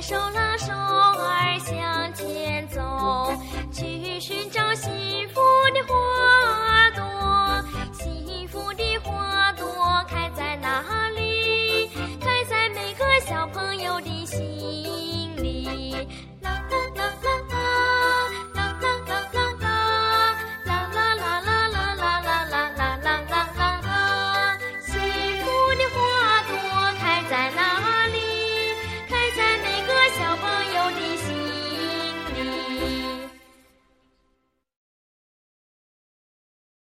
手拉手儿向前走去寻找幸福的花朵幸福的花朵开在哪里开在每个小朋友的心里